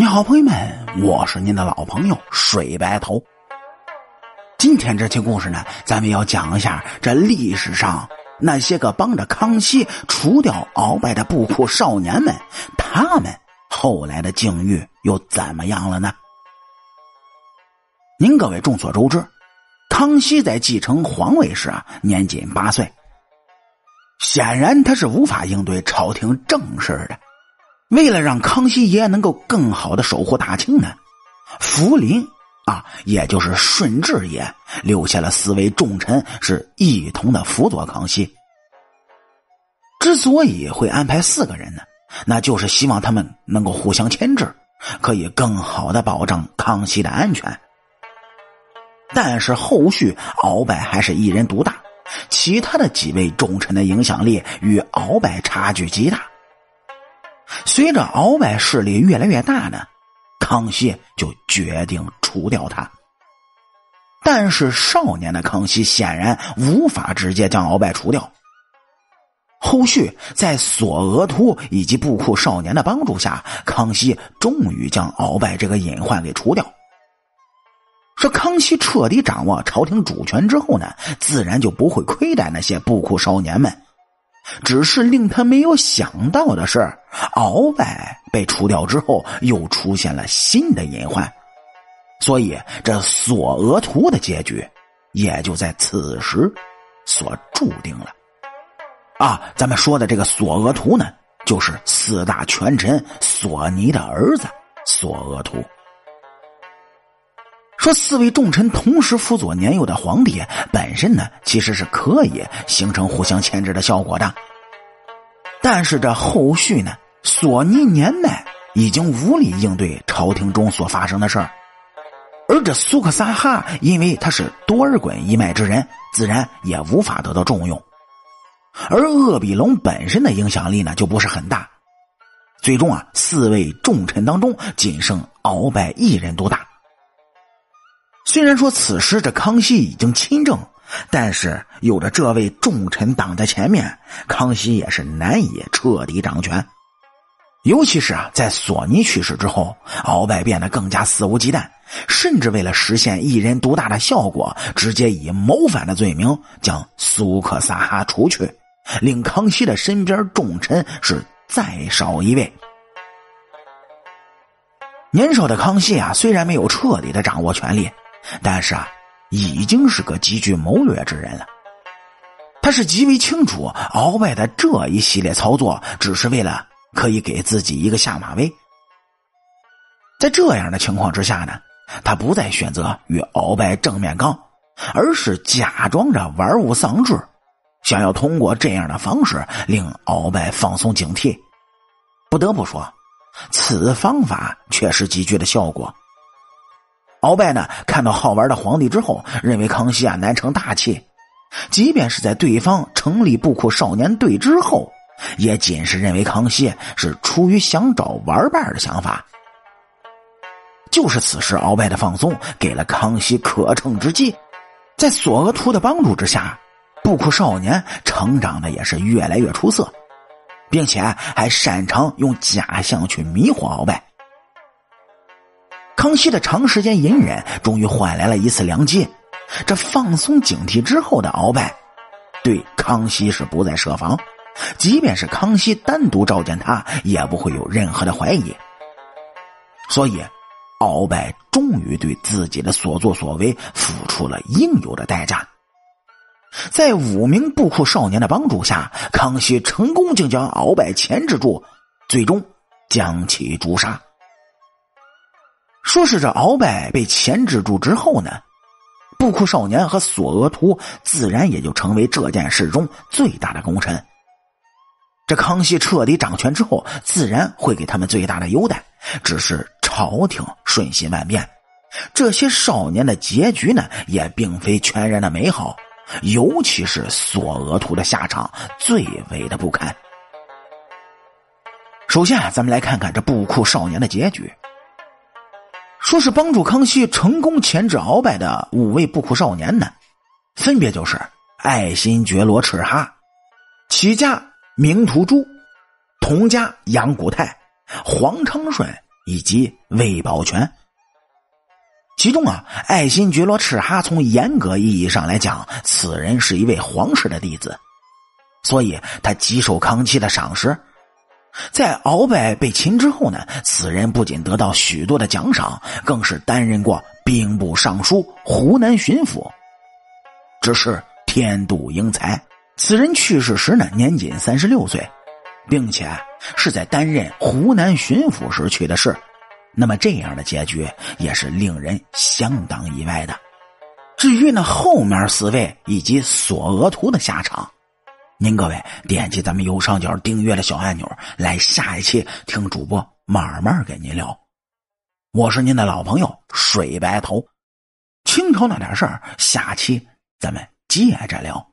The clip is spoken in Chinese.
你好，朋友们，我是您的老朋友水白头。今天这期故事呢，咱们要讲一下这历史上那些个帮着康熙除掉鳌拜的布库少年们，他们后来的境遇又怎么样了呢？您各位众所周知，康熙在继承皇位时啊，年仅八岁，显然他是无法应对朝廷政事的。为了让康熙爷能够更好的守护大清呢，福临啊，也就是顺治爷留下了四位重臣，是一同的辅佐康熙。之所以会安排四个人呢，那就是希望他们能够互相牵制，可以更好的保障康熙的安全。但是后续鳌拜还是一人独大，其他的几位重臣的影响力与鳌拜差距极大。随着鳌拜势力越来越大呢，康熙就决定除掉他。但是少年的康熙显然无法直接将鳌拜除掉。后续在索额图以及布库少年的帮助下，康熙终于将鳌拜这个隐患给除掉。说康熙彻底掌握朝廷主权之后呢，自然就不会亏待那些布库少年们。只是令他没有想到的是，鳌拜被除掉之后，又出现了新的隐患，所以这索额图的结局也就在此时所注定了。啊，咱们说的这个索额图呢，就是四大权臣索尼的儿子索额图。说四位重臣同时辅佐年幼的皇帝，本身呢其实是可以形成互相牵制的效果的。但是这后续呢，索尼年迈，已经无力应对朝廷中所发生的事儿，而这苏克萨哈因为他是多尔衮一脉之人，自然也无法得到重用。而鄂比龙本身的影响力呢就不是很大，最终啊，四位重臣当中仅剩鳌拜一人独大。虽然说此时这康熙已经亲政，但是有着这位重臣挡在前面，康熙也是难以彻底掌权。尤其是啊，在索尼去世之后，鳌拜变得更加肆无忌惮，甚至为了实现一人独大的效果，直接以谋反的罪名将苏克萨哈除去，令康熙的身边重臣是再少一位。年少的康熙啊，虽然没有彻底的掌握权力。但是啊，已经是个极具谋略之人了。他是极为清楚，鳌拜的这一系列操作，只是为了可以给自己一个下马威。在这样的情况之下呢，他不再选择与鳌拜正面刚，而是假装着玩物丧志，想要通过这样的方式令鳌拜放松警惕。不得不说，此方法确实极具的效果。鳌拜呢，看到好玩的皇帝之后，认为康熙啊难成大器，即便是在对方成立布库少年队之后，也仅是认为康熙是出于想找玩伴的想法。就是此时，鳌拜的放松给了康熙可乘之机，在索额图的帮助之下，布库少年成长的也是越来越出色，并且还擅长用假象去迷惑鳌拜。康熙的长时间隐忍，终于换来了一次良机。这放松警惕之后的鳌拜，对康熙是不再设防，即便是康熙单独召见他，也不会有任何的怀疑。所以，鳌拜终于对自己的所作所为付出了应有的代价。在五名布库少年的帮助下，康熙成功就将鳌拜钳制住，最终将其诛杀。说是这鳌拜被钳制住之后呢，布库少年和索额图自然也就成为这件事中最大的功臣。这康熙彻底掌权之后，自然会给他们最大的优待。只是朝廷瞬息万变，这些少年的结局呢，也并非全然的美好。尤其是索额图的下场最为的不堪。首先，咱们来看看这布库少年的结局。说是帮助康熙成功钳制鳌拜的五位布库少年呢，分别就是爱新觉罗赤哈、齐家明图珠、佟家杨古泰、黄昌顺以及魏宝全。其中啊，爱新觉罗赤哈从严格意义上来讲，此人是一位皇室的弟子，所以他极受康熙的赏识。在鳌拜被擒之后呢，此人不仅得到许多的奖赏，更是担任过兵部尚书、湖南巡抚。只是天妒英才，此人去世时呢，年仅三十六岁，并且是在担任湖南巡抚时去的世。那么这样的结局也是令人相当意外的。至于那后面四位以及索额图的下场，您各位点击咱们右上角订阅的小按钮，来下一期听主播慢慢给您聊。我是您的老朋友水白头，清朝那点事儿，下期咱们接着聊。